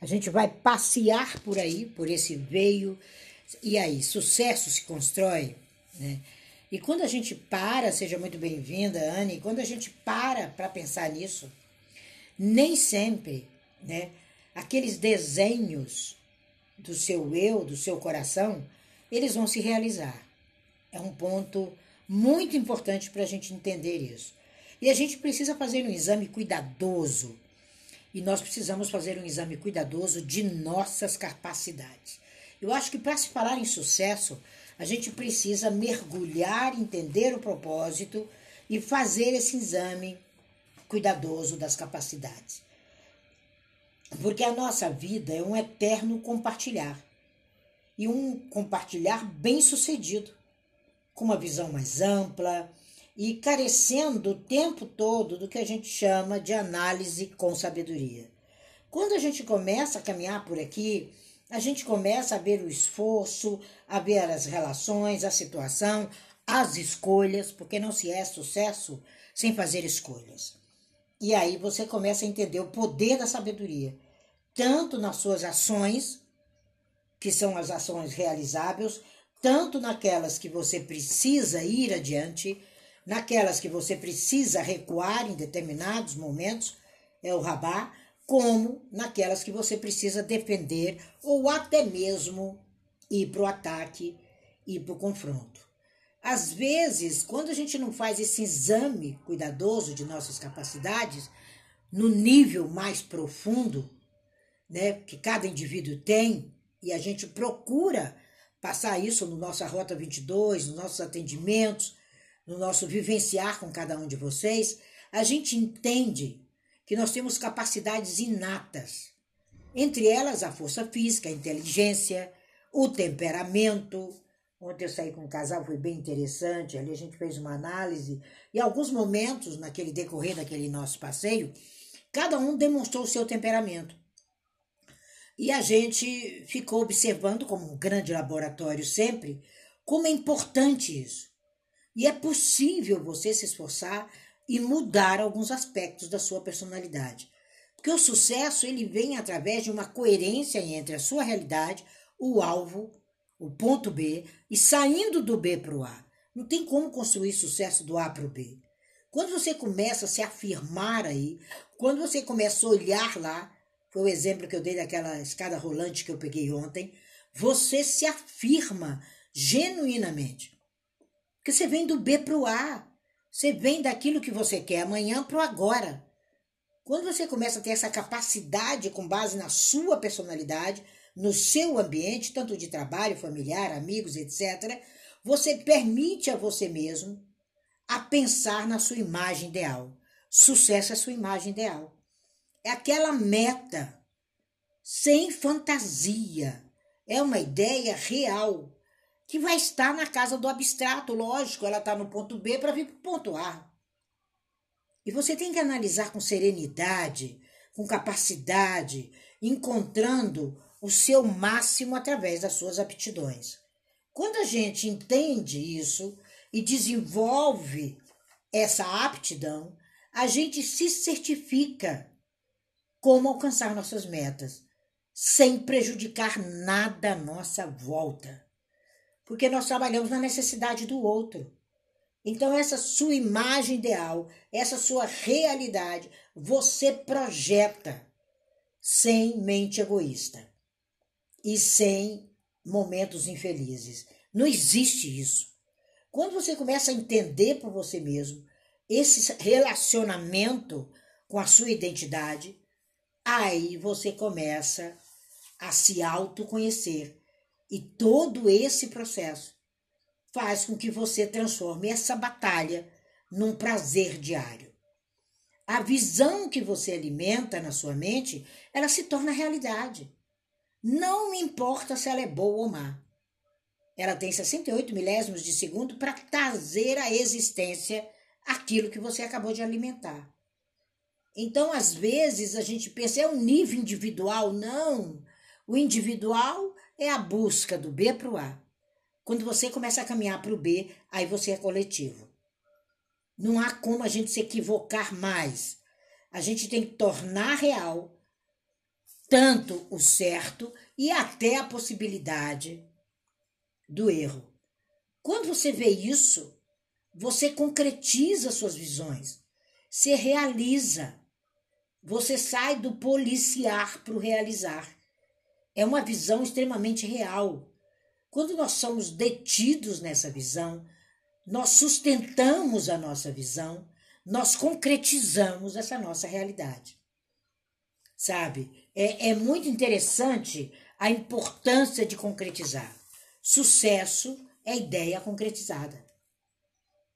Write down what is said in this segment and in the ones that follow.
A gente vai passear por aí, por esse veio, e aí, sucesso se constrói, né? E quando a gente para, seja muito bem-vinda, Anne, quando a gente para para pensar nisso, nem sempre, né, aqueles desenhos do seu eu, do seu coração, eles vão se realizar. É um ponto muito importante para a gente entender isso. E a gente precisa fazer um exame cuidadoso. E nós precisamos fazer um exame cuidadoso de nossas capacidades. Eu acho que para se falar em sucesso, a gente precisa mergulhar, entender o propósito e fazer esse exame cuidadoso das capacidades. Porque a nossa vida é um eterno compartilhar. E um compartilhar bem sucedido, com uma visão mais ampla e carecendo o tempo todo do que a gente chama de análise com sabedoria. Quando a gente começa a caminhar por aqui, a gente começa a ver o esforço, a ver as relações, a situação, as escolhas, porque não se é sucesso sem fazer escolhas. E aí você começa a entender o poder da sabedoria, tanto nas suas ações, que são as ações realizáveis, tanto naquelas que você precisa ir adiante, naquelas que você precisa recuar em determinados momentos, é o rabá, como naquelas que você precisa defender ou até mesmo ir para o ataque, ir para o confronto. Às vezes, quando a gente não faz esse exame cuidadoso de nossas capacidades, no nível mais profundo, né, que cada indivíduo tem, e a gente procura passar isso no nossa Rota 22, nos nossos atendimentos, no nosso vivenciar com cada um de vocês, a gente entende que nós temos capacidades inatas. Entre elas, a força física, a inteligência, o temperamento. Ontem eu saí com um casal, foi bem interessante. Ali a gente fez uma análise e alguns momentos, naquele decorrer daquele nosso passeio, cada um demonstrou o seu temperamento. E a gente ficou observando, como um grande laboratório sempre, como é importante isso. E é possível você se esforçar e mudar alguns aspectos da sua personalidade. Porque o sucesso ele vem através de uma coerência entre a sua realidade, o alvo, o ponto B e saindo do B para o A. Não tem como construir sucesso do A para o B. Quando você começa a se afirmar aí, quando você começa a olhar lá, foi o exemplo que eu dei daquela escada rolante que eu peguei ontem, você se afirma genuinamente. Porque você vem do B para o A. Você vem daquilo que você quer amanhã para o agora. Quando você começa a ter essa capacidade com base na sua personalidade, no seu ambiente, tanto de trabalho, familiar, amigos, etc., você permite a você mesmo a pensar na sua imagem ideal. Sucesso é sua imagem ideal. É aquela meta sem fantasia. É uma ideia real que vai estar na casa do abstrato, lógico, ela está no ponto B para vir para o ponto A. E você tem que analisar com serenidade, com capacidade, encontrando o seu máximo através das suas aptidões. Quando a gente entende isso e desenvolve essa aptidão, a gente se certifica como alcançar nossas metas, sem prejudicar nada à nossa volta porque nós trabalhamos na necessidade do outro. Então, essa sua imagem ideal, essa sua realidade, você projeta sem mente egoísta e sem momentos infelizes. Não existe isso. Quando você começa a entender por você mesmo esse relacionamento com a sua identidade, aí você começa a se autoconhecer e todo esse processo faz com que você transforme essa batalha num prazer diário. A visão que você alimenta na sua mente, ela se torna realidade. Não importa se ela é boa ou má. Ela tem 68 milésimos de segundo para trazer à existência aquilo que você acabou de alimentar. Então, às vezes, a gente pensa, é um nível individual. Não. O individual é a busca do B para o A. Quando você começa a caminhar para o B, aí você é coletivo. Não há como a gente se equivocar mais. A gente tem que tornar real tanto o certo e até a possibilidade do erro. Quando você vê isso, você concretiza suas visões, se realiza. Você sai do policiar para o realizar. É uma visão extremamente real. Quando nós somos detidos nessa visão, nós sustentamos a nossa visão, nós concretizamos essa nossa realidade. Sabe? É, é muito interessante a importância de concretizar. Sucesso é ideia concretizada.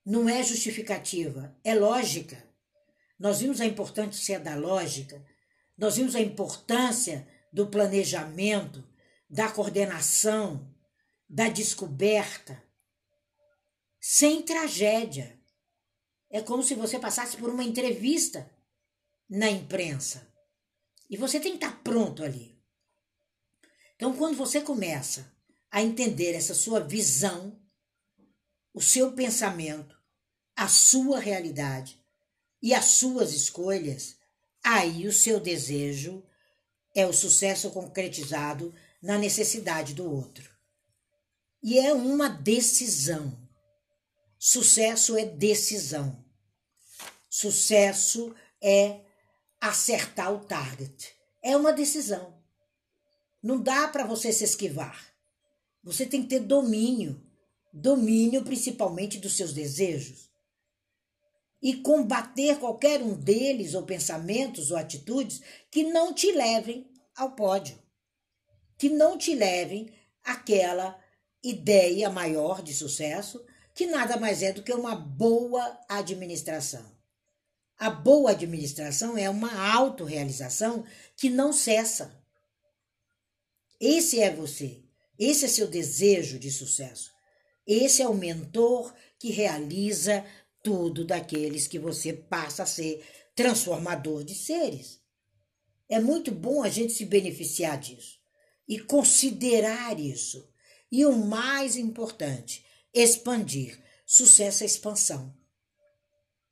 Não é justificativa, é lógica. Nós vimos a importância da lógica, nós vimos a importância do planejamento, da coordenação, da descoberta, sem tragédia. É como se você passasse por uma entrevista na imprensa. E você tem que estar pronto ali. Então, quando você começa a entender essa sua visão, o seu pensamento, a sua realidade e as suas escolhas, aí o seu desejo é o sucesso concretizado na necessidade do outro. E é uma decisão. Sucesso é decisão. Sucesso é acertar o target. É uma decisão. Não dá para você se esquivar. Você tem que ter domínio. Domínio principalmente dos seus desejos. E combater qualquer um deles, ou pensamentos, ou atitudes que não te levem ao pódio. Que não te levem àquela ideia maior de sucesso, que nada mais é do que uma boa administração. A boa administração é uma autorrealização que não cessa. Esse é você. Esse é seu desejo de sucesso. Esse é o mentor que realiza tudo daqueles que você passa a ser transformador de seres. É muito bom a gente se beneficiar disso e considerar isso e o mais importante, expandir. Sucesso é expansão.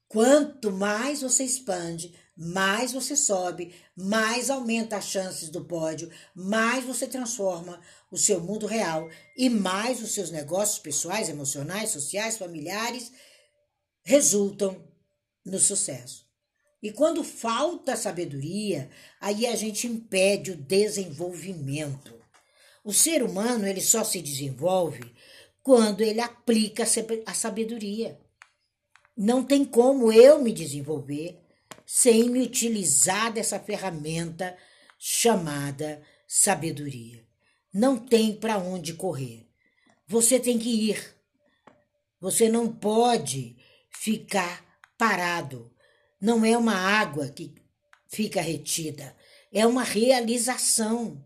Quanto mais você expande, mais você sobe, mais aumenta as chances do pódio, mais você transforma o seu mundo real e mais os seus negócios pessoais, emocionais, sociais, familiares resultam no sucesso. E quando falta sabedoria, aí a gente impede o desenvolvimento. O ser humano ele só se desenvolve quando ele aplica a sabedoria. Não tem como eu me desenvolver sem me utilizar dessa ferramenta chamada sabedoria. Não tem para onde correr. Você tem que ir. Você não pode ficar parado. Não é uma água que fica retida, é uma realização.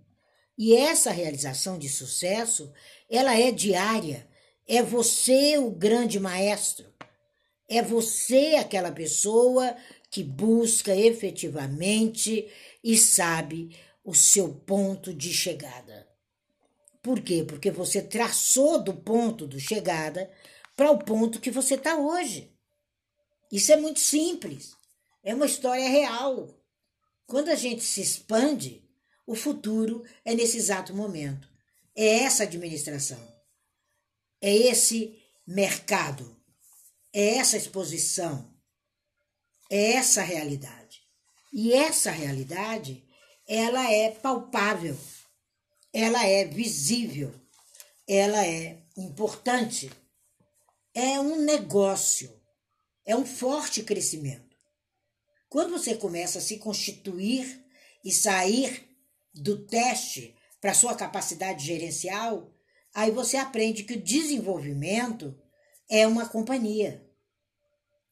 E essa realização de sucesso, ela é diária. É você o grande maestro. É você aquela pessoa que busca efetivamente e sabe o seu ponto de chegada. Por quê? Porque você traçou do ponto de chegada para o ponto que você está hoje. Isso é muito simples. É uma história real. Quando a gente se expande, o futuro é nesse exato momento. É essa administração. É esse mercado. É essa exposição. É essa realidade. E essa realidade, ela é palpável. Ela é visível. Ela é importante. É um negócio. É um forte crescimento. Quando você começa a se constituir e sair do teste para sua capacidade gerencial, aí você aprende que o desenvolvimento é uma companhia.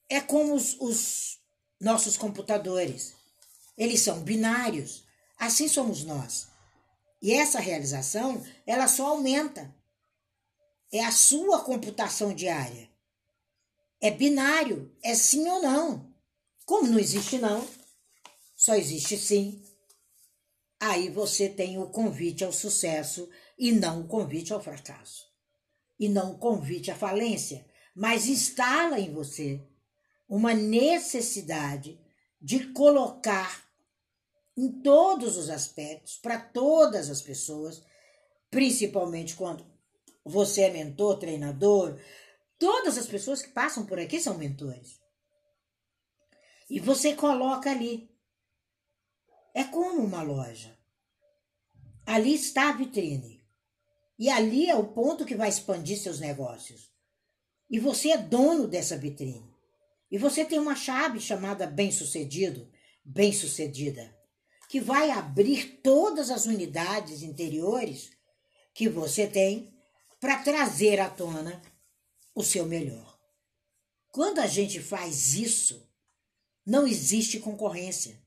É como os, os nossos computadores. Eles são binários. Assim somos nós. E essa realização, ela só aumenta. É a sua computação diária. É binário, é sim ou não. Como não existe não, só existe sim aí você tem o convite ao sucesso e não o convite ao fracasso. E não o convite à falência, mas instala em você uma necessidade de colocar em todos os aspectos, para todas as pessoas, principalmente quando você é mentor, treinador, todas as pessoas que passam por aqui são mentores. E você coloca ali. É como uma loja. Ali está a vitrine. E ali é o ponto que vai expandir seus negócios. E você é dono dessa vitrine. E você tem uma chave chamada bem-sucedido, bem-sucedida, que vai abrir todas as unidades interiores que você tem para trazer à tona o seu melhor. Quando a gente faz isso, não existe concorrência.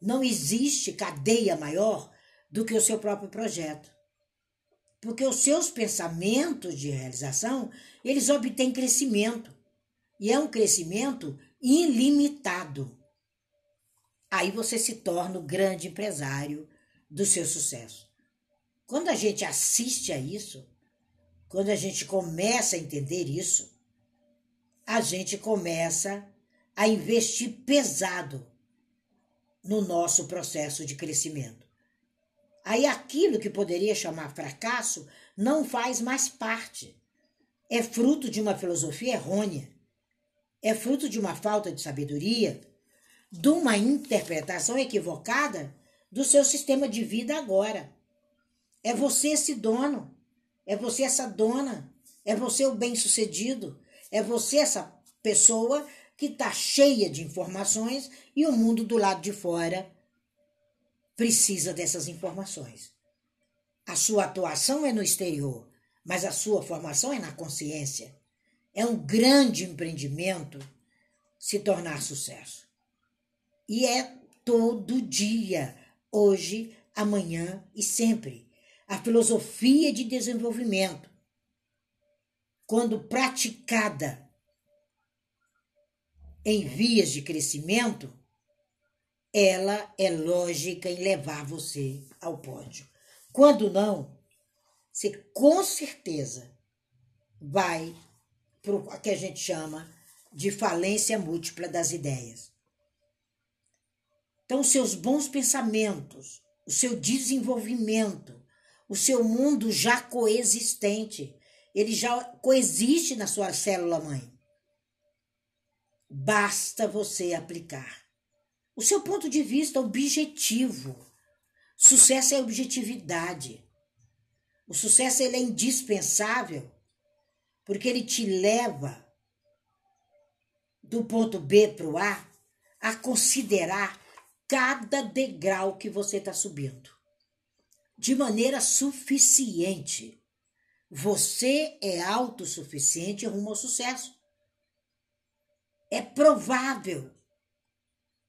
Não existe cadeia maior do que o seu próprio projeto. Porque os seus pensamentos de realização, eles obtêm crescimento. E é um crescimento ilimitado. Aí você se torna o grande empresário do seu sucesso. Quando a gente assiste a isso, quando a gente começa a entender isso, a gente começa a investir pesado no nosso processo de crescimento. Aí aquilo que poderia chamar fracasso não faz mais parte. É fruto de uma filosofia errônea. É fruto de uma falta de sabedoria, de uma interpretação equivocada do seu sistema de vida agora. É você esse dono, é você essa dona, é você o bem-sucedido, é você essa pessoa que está cheia de informações e o mundo do lado de fora precisa dessas informações. A sua atuação é no exterior, mas a sua formação é na consciência. É um grande empreendimento se tornar sucesso. E é todo dia, hoje, amanhã e sempre. A filosofia de desenvolvimento, quando praticada em vias de crescimento, ela é lógica em levar você ao pódio. Quando não, você com certeza vai para o que a gente chama de falência múltipla das ideias. Então, seus bons pensamentos, o seu desenvolvimento, o seu mundo já coexistente, ele já coexiste na sua célula mãe. Basta você aplicar o seu ponto de vista objetivo. Sucesso é objetividade. O sucesso ele é indispensável porque ele te leva do ponto B para o A a considerar cada degrau que você está subindo de maneira suficiente. Você é autossuficiente rumo ao sucesso. É provável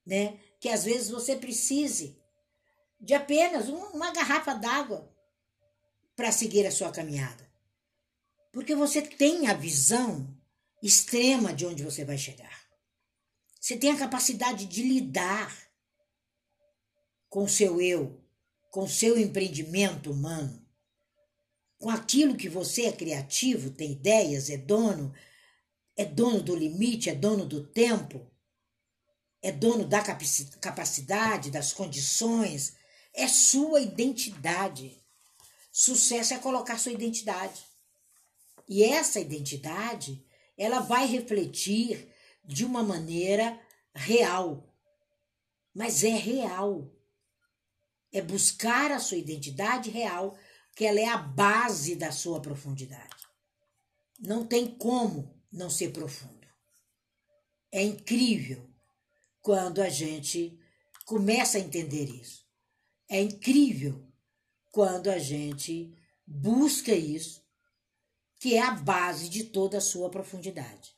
né? Que às vezes você precise de apenas uma garrafa d'água para seguir a sua caminhada. Porque você tem a visão extrema de onde você vai chegar. Você tem a capacidade de lidar com o seu eu, com seu empreendimento humano, com aquilo que você é criativo, tem ideias, é dono, é dono do limite, é dono do tempo é dono da capacidade, das condições, é sua identidade. Sucesso é colocar sua identidade. E essa identidade, ela vai refletir de uma maneira real. Mas é real. É buscar a sua identidade real, que ela é a base da sua profundidade. Não tem como não ser profundo. É incrível quando a gente começa a entender isso. É incrível quando a gente busca isso, que é a base de toda a sua profundidade.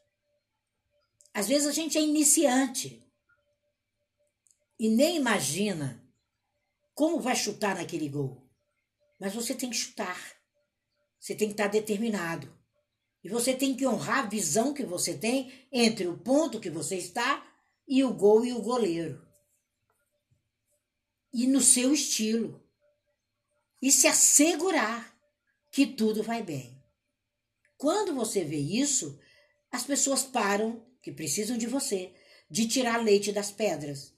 Às vezes a gente é iniciante e nem imagina como vai chutar naquele gol. Mas você tem que chutar. Você tem que estar determinado. E você tem que honrar a visão que você tem entre o ponto que você está e o gol e o goleiro. E no seu estilo. E se assegurar que tudo vai bem. Quando você vê isso, as pessoas param, que precisam de você, de tirar leite das pedras.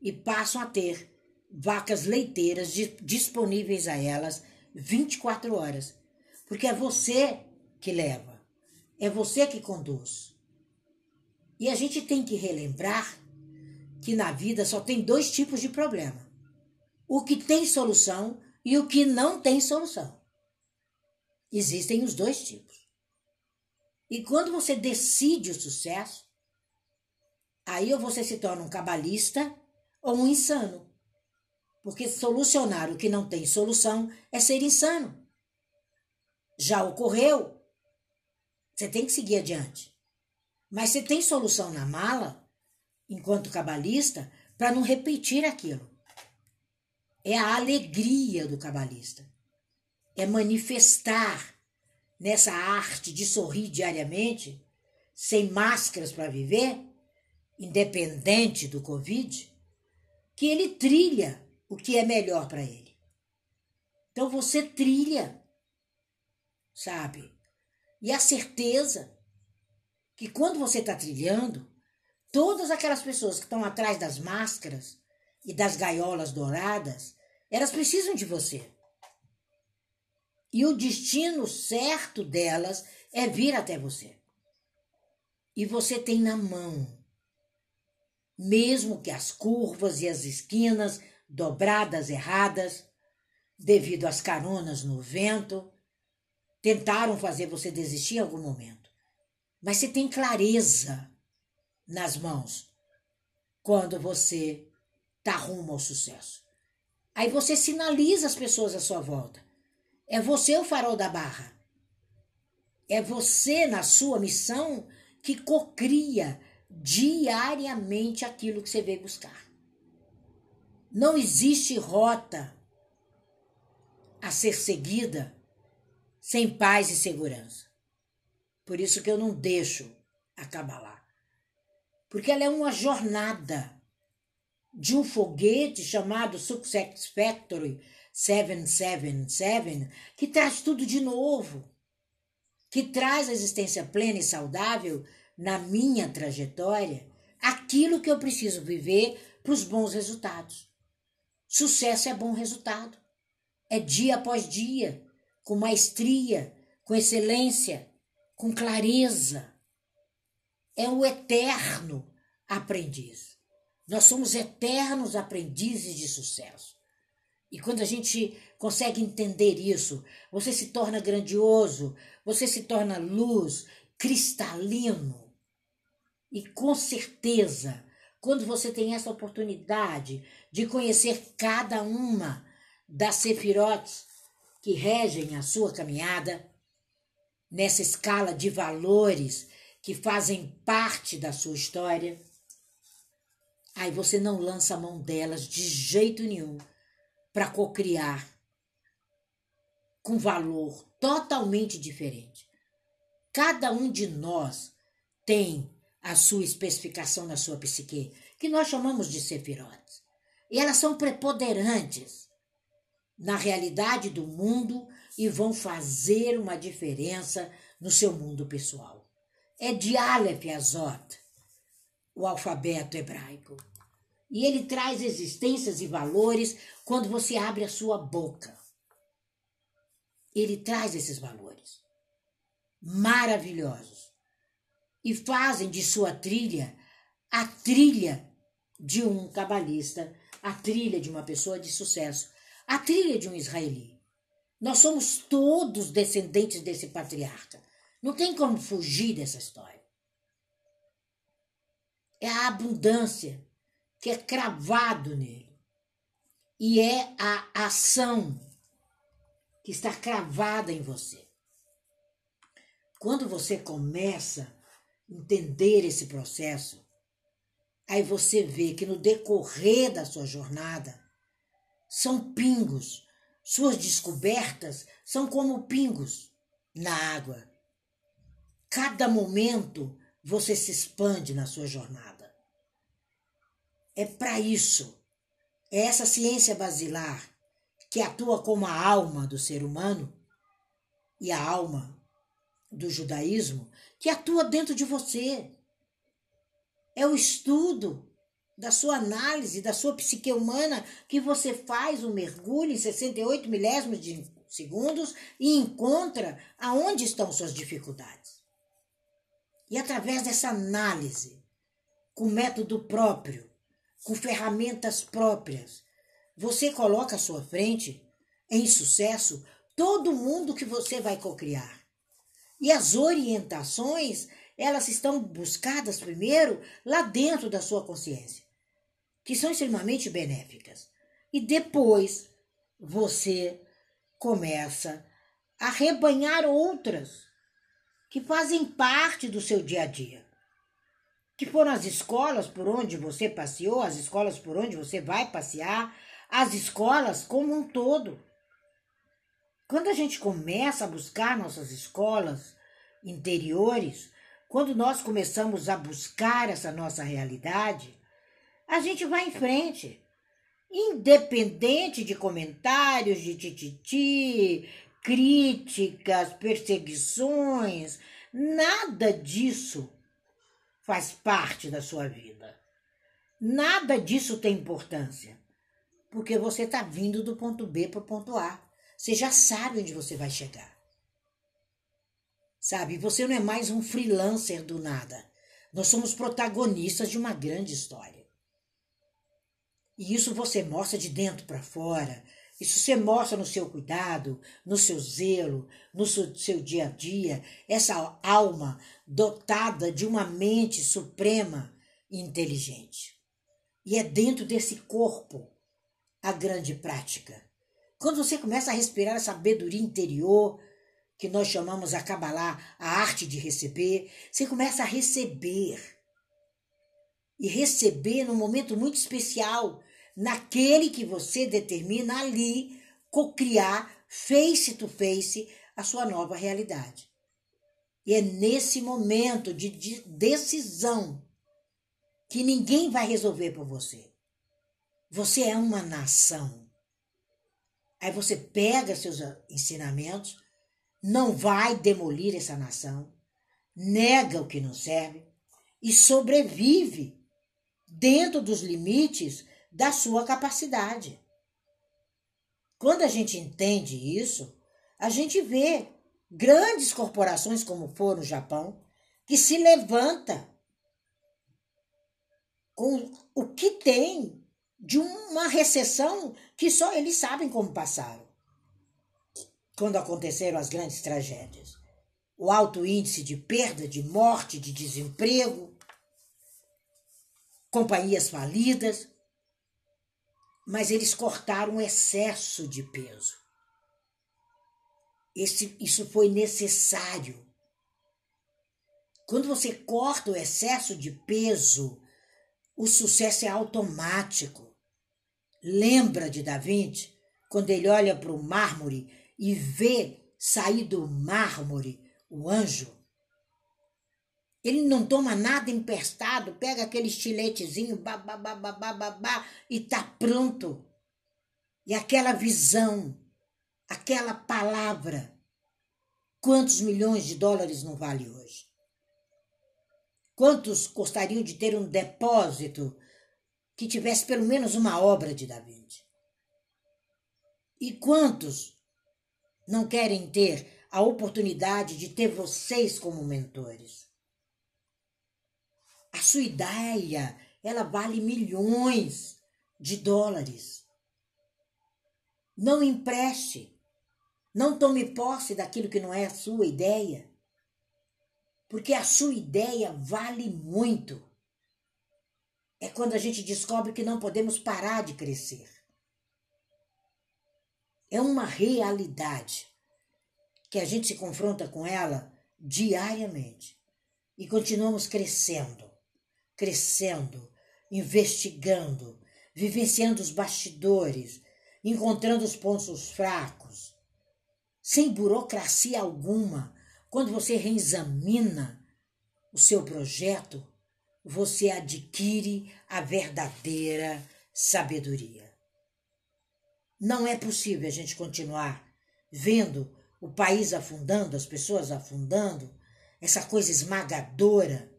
e passam a ter vacas leiteiras disponíveis a elas 24 horas. Porque é você que leva, é você que conduz. E a gente tem que relembrar que na vida só tem dois tipos de problema: o que tem solução e o que não tem solução. Existem os dois tipos. E quando você decide o sucesso, aí ou você se torna um cabalista ou um insano. Porque solucionar o que não tem solução é ser insano. Já ocorreu. Você tem que seguir adiante. Mas você tem solução na mala, enquanto cabalista, para não repetir aquilo. É a alegria do cabalista. É manifestar nessa arte de sorrir diariamente, sem máscaras para viver, independente do Covid, que ele trilha o que é melhor para ele. Então você trilha, sabe? E a certeza que quando você está trilhando, todas aquelas pessoas que estão atrás das máscaras e das gaiolas douradas, elas precisam de você. E o destino certo delas é vir até você. E você tem na mão. Mesmo que as curvas e as esquinas dobradas erradas, devido às caronas no vento, tentaram fazer você desistir em algum momento. Mas você tem clareza nas mãos quando você está rumo ao sucesso. Aí você sinaliza as pessoas à sua volta. É você o farol da barra. É você, na sua missão, que cocria diariamente aquilo que você veio buscar. Não existe rota a ser seguida sem paz e segurança. Por isso que eu não deixo acabar lá. Porque ela é uma jornada de um foguete chamado Success Factory 777, que traz tudo de novo, que traz a existência plena e saudável na minha trajetória, aquilo que eu preciso viver para os bons resultados. Sucesso é bom resultado. É dia após dia, com maestria, com excelência, com clareza. É o eterno aprendiz. Nós somos eternos aprendizes de sucesso. E quando a gente consegue entender isso, você se torna grandioso, você se torna luz, cristalino. E com certeza, quando você tem essa oportunidade de conhecer cada uma das sefirotes que regem a sua caminhada, nessa escala de valores que fazem parte da sua história, aí você não lança a mão delas de jeito nenhum para cocriar com valor totalmente diferente. Cada um de nós tem a sua especificação na sua psique, que nós chamamos de sefirotes. E elas são preponderantes na realidade do mundo e vão fazer uma diferença no seu mundo pessoal. É de Aleph Azot, o alfabeto hebraico. E ele traz existências e valores quando você abre a sua boca. Ele traz esses valores maravilhosos e fazem de sua trilha a trilha de um cabalista, a trilha de uma pessoa de sucesso, a trilha de um israeli. Nós somos todos descendentes desse patriarca. Não tem como fugir dessa história. É a abundância que é cravado nele. E é a ação que está cravada em você. Quando você começa entender esse processo, aí você vê que no decorrer da sua jornada são pingos. Suas descobertas são como pingos na água. Cada momento você se expande na sua jornada. É para isso. É essa ciência basilar que atua como a alma do ser humano e a alma do judaísmo que atua dentro de você. É o estudo da sua análise, da sua psique humana, que você faz um mergulho em 68 milésimos de segundos e encontra aonde estão suas dificuldades. E através dessa análise, com método próprio, com ferramentas próprias, você coloca à sua frente, em sucesso, todo mundo que você vai cocriar. E as orientações, elas estão buscadas primeiro lá dentro da sua consciência, que são extremamente benéficas. E depois você começa a rebanhar outras que fazem parte do seu dia a dia. Que foram as escolas por onde você passeou, as escolas por onde você vai passear, as escolas como um todo. Quando a gente começa a buscar nossas escolas interiores, quando nós começamos a buscar essa nossa realidade, a gente vai em frente. Independente de comentários, de tititi, críticas, perseguições, nada disso faz parte da sua vida. Nada disso tem importância, porque você está vindo do ponto B para o ponto A. Você já sabe onde você vai chegar. Sabe, você não é mais um freelancer do nada. Nós somos protagonistas de uma grande história. E isso você mostra de dentro para fora. Isso você mostra no seu cuidado, no seu zelo, no seu, seu dia a dia. Essa alma dotada de uma mente suprema e inteligente. E é dentro desse corpo a grande prática. Quando você começa a respirar a sabedoria interior, que nós chamamos a Kabbalah, a arte de receber, você começa a receber. E receber num momento muito especial, naquele que você determina ali cocriar face to face a sua nova realidade. E é nesse momento de decisão que ninguém vai resolver por você. Você é uma nação. Aí você pega seus ensinamentos, não vai demolir essa nação, nega o que não serve e sobrevive dentro dos limites da sua capacidade. Quando a gente entende isso, a gente vê grandes corporações como for no Japão que se levanta com o que tem de uma recessão que só eles sabem como passaram. Quando aconteceram as grandes tragédias. O alto índice de perda, de morte, de desemprego, companhias falidas, mas eles cortaram o excesso de peso. Esse, isso foi necessário. Quando você corta o excesso de peso, o sucesso é automático. Lembra de Da Vinci quando ele olha para o mármore e vê sair do mármore o anjo? Ele não toma nada emprestado, pega aquele estiletezinho, babá, e tá pronto. E aquela visão, aquela palavra, quantos milhões de dólares não vale hoje? Quantos gostariam de ter um depósito que tivesse pelo menos uma obra de Da Vinci. E quantos não querem ter a oportunidade de ter vocês como mentores? A sua ideia, ela vale milhões de dólares. Não empreste. Não tome posse daquilo que não é a sua ideia. Porque a sua ideia vale muito é quando a gente descobre que não podemos parar de crescer. É uma realidade que a gente se confronta com ela diariamente e continuamos crescendo, crescendo, investigando, vivenciando os bastidores, encontrando os pontos fracos, sem burocracia alguma. Quando você reexamina o seu projeto, você adquire a verdadeira sabedoria. Não é possível a gente continuar vendo o país afundando, as pessoas afundando, essa coisa esmagadora,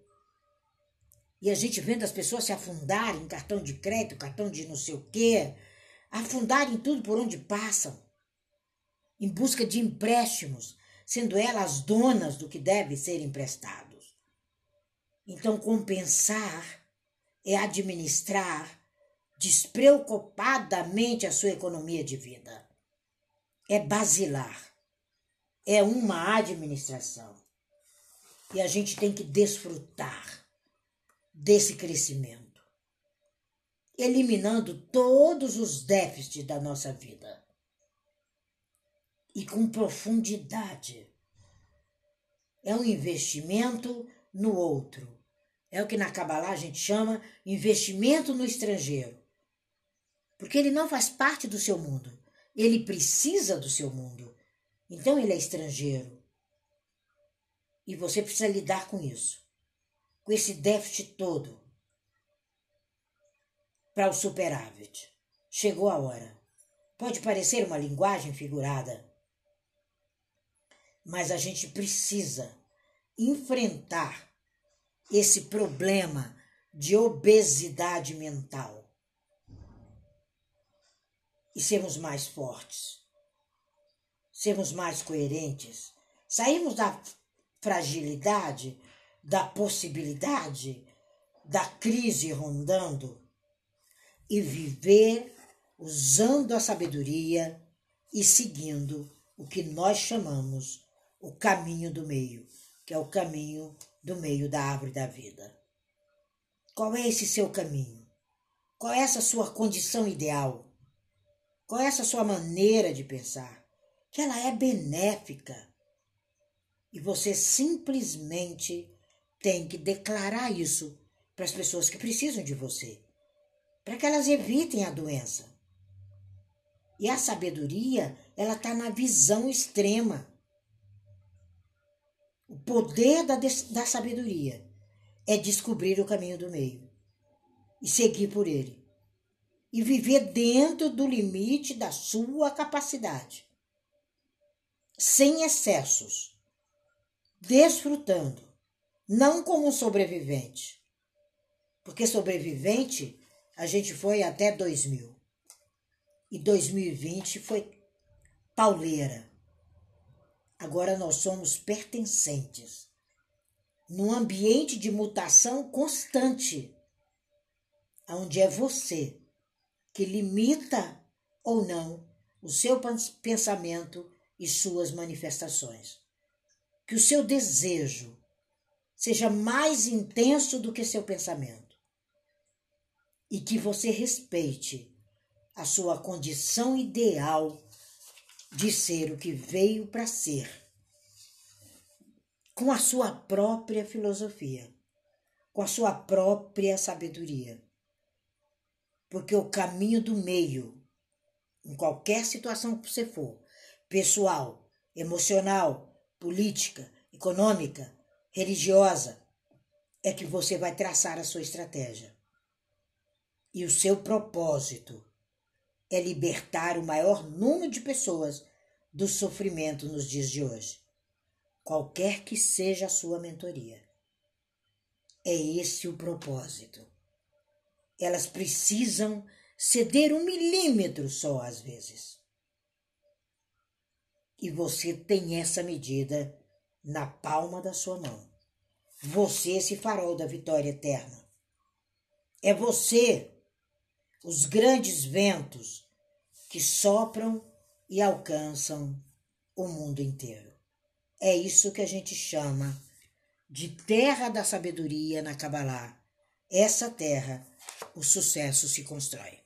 E a gente vendo as pessoas se afundarem em cartão de crédito, cartão de não sei o quê, afundarem tudo por onde passam, em busca de empréstimos, sendo elas donas do que deve ser emprestado. Então, compensar é administrar despreocupadamente a sua economia de vida. É basilar. É uma administração. E a gente tem que desfrutar desse crescimento, eliminando todos os déficits da nossa vida e com profundidade. É um investimento no outro. É o que na Kabbalah a gente chama investimento no estrangeiro. Porque ele não faz parte do seu mundo. Ele precisa do seu mundo. Então ele é estrangeiro. E você precisa lidar com isso. Com esse déficit todo. Para o superávit. Chegou a hora. Pode parecer uma linguagem figurada. Mas a gente precisa enfrentar esse problema de obesidade mental. E sermos mais fortes, sermos mais coerentes, sairmos da fragilidade, da possibilidade, da crise rondando e viver usando a sabedoria e seguindo o que nós chamamos o caminho do meio que é o caminho do meio da árvore da vida. Qual é esse seu caminho? Qual é essa sua condição ideal? Qual é essa sua maneira de pensar? Que ela é benéfica. E você simplesmente tem que declarar isso para as pessoas que precisam de você, para que elas evitem a doença. E a sabedoria, ela está na visão extrema. O poder da, da sabedoria é descobrir o caminho do meio e seguir por ele. E viver dentro do limite da sua capacidade, sem excessos, desfrutando, não como um sobrevivente. Porque sobrevivente a gente foi até 2000. E 2020 foi pauleira. Agora nós somos pertencentes num ambiente de mutação constante, onde é você que limita ou não o seu pensamento e suas manifestações. Que o seu desejo seja mais intenso do que seu pensamento e que você respeite a sua condição ideal de ser o que veio para ser, com a sua própria filosofia, com a sua própria sabedoria. Porque o caminho do meio, em qualquer situação que você for, pessoal, emocional, política, econômica, religiosa, é que você vai traçar a sua estratégia. E o seu propósito é libertar o maior número de pessoas do sofrimento nos dias de hoje, qualquer que seja a sua mentoria. É esse o propósito. Elas precisam ceder um milímetro só às vezes. E você tem essa medida na palma da sua mão. Você, esse farol da vitória eterna. É você os grandes ventos que sopram e alcançam o mundo inteiro. É isso que a gente chama de terra da sabedoria na Kabbalah. Essa terra, o sucesso se constrói.